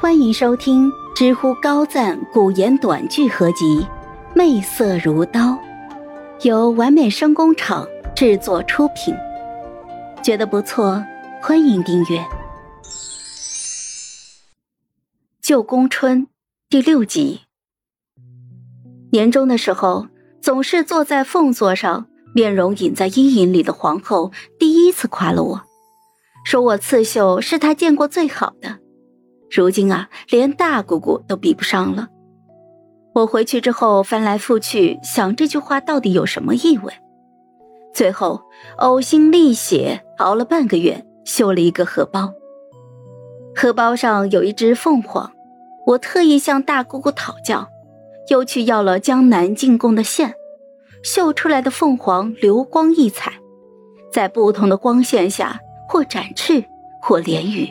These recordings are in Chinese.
欢迎收听知乎高赞古言短剧合集《媚色如刀》，由完美声工厂制作出品。觉得不错，欢迎订阅。旧宫春第六集。年终的时候，总是坐在凤座上，面容隐在阴影里的皇后，第一次夸了我，说我刺绣是她见过最好的。如今啊，连大姑姑都比不上了。我回去之后翻来覆去想这句话到底有什么意味，最后呕心沥血熬了半个月，绣了一个荷包。荷包上有一只凤凰，我特意向大姑姑讨教，又去要了江南进贡的线，绣出来的凤凰流光溢彩，在不同的光线下或展翅，或连羽。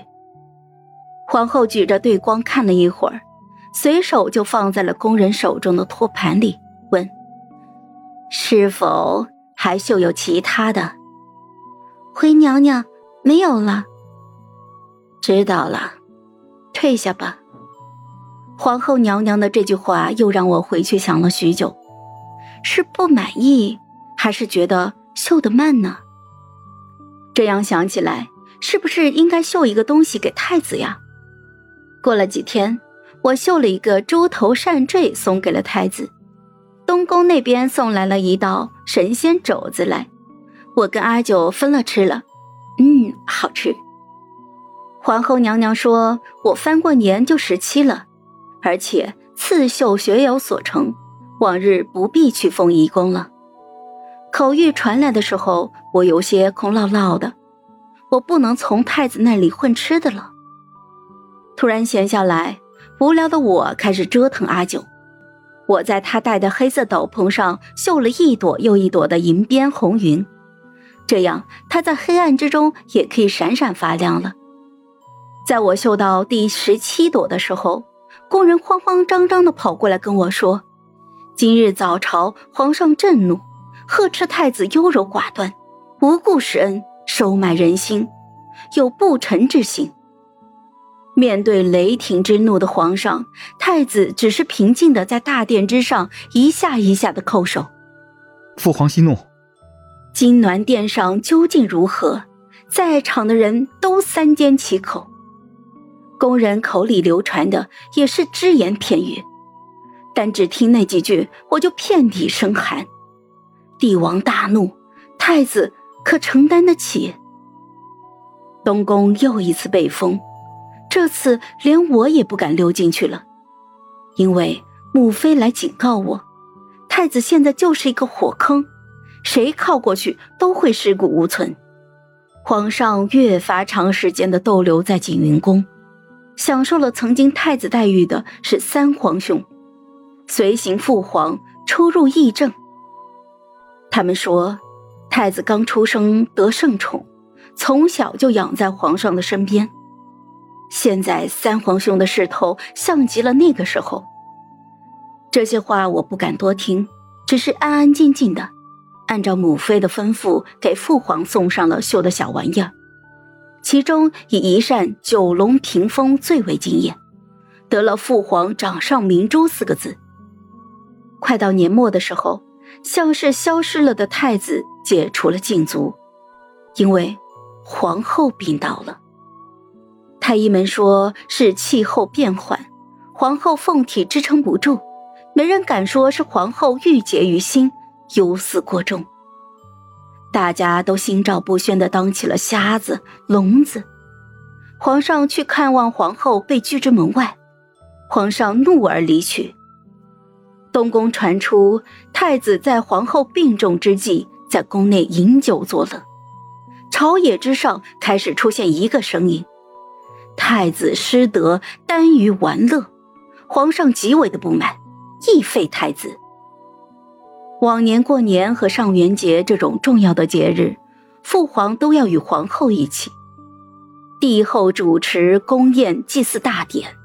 皇后举着对光看了一会儿，随手就放在了宫人手中的托盘里，问：“是否还绣有其他的？”回娘娘，没有了。知道了，退下吧。皇后娘娘的这句话又让我回去想了许久，是不满意，还是觉得绣得慢呢？这样想起来，是不是应该绣一个东西给太子呀？过了几天，我绣了一个猪头扇坠送给了太子。东宫那边送来了一道神仙肘子来，我跟阿九分了吃了，嗯，好吃。皇后娘娘说我翻过年就十七了，而且刺绣学有所成，往日不必去凤仪宫了。口谕传来的时候，我有些空落落的，我不能从太子那里混吃的了。突然闲下来，无聊的我开始折腾阿九。我在他戴的黑色斗篷上绣了一朵又一朵的银边红云，这样他在黑暗之中也可以闪闪发亮了。在我绣到第十七朵的时候，工人慌慌张张地跑过来跟我说：“今日早朝，皇上震怒，呵斥太子优柔寡断，无故施恩，收买人心，有不臣之心。”面对雷霆之怒的皇上，太子只是平静的在大殿之上一下一下的叩首。父皇息怒。金銮殿上究竟如何？在场的人都三缄其口。宫人口里流传的也是只言片语，但只听那几句，我就遍体生寒。帝王大怒，太子可承担得起？东宫又一次被封。这次连我也不敢溜进去了，因为母妃来警告我，太子现在就是一个火坑，谁靠过去都会尸骨无存。皇上越发长时间的逗留在景云宫，享受了曾经太子待遇的是三皇兄，随行父皇出入议政。他们说，太子刚出生得圣宠，从小就养在皇上的身边。现在三皇兄的势头像极了那个时候。这些话我不敢多听，只是安安静静的，按照母妃的吩咐给父皇送上了绣的小玩意儿，其中以一扇九龙屏风最为惊艳，得了“父皇掌上明珠”四个字。快到年末的时候，像是消失了的太子解除了禁足，因为皇后病倒了。太医们说是气候变缓，皇后凤体支撑不住，没人敢说是皇后郁结于心，忧思过重。大家都心照不宣的当起了瞎子、聋子。皇上去看望皇后，被拒之门外。皇上怒而离去。东宫传出太子在皇后病重之际，在宫内饮酒作乐。朝野之上开始出现一个声音。太子失德，耽于玩乐，皇上极为的不满，亦废太子。往年过年和上元节这种重要的节日，父皇都要与皇后一起，帝后主持宫宴祭祀大典，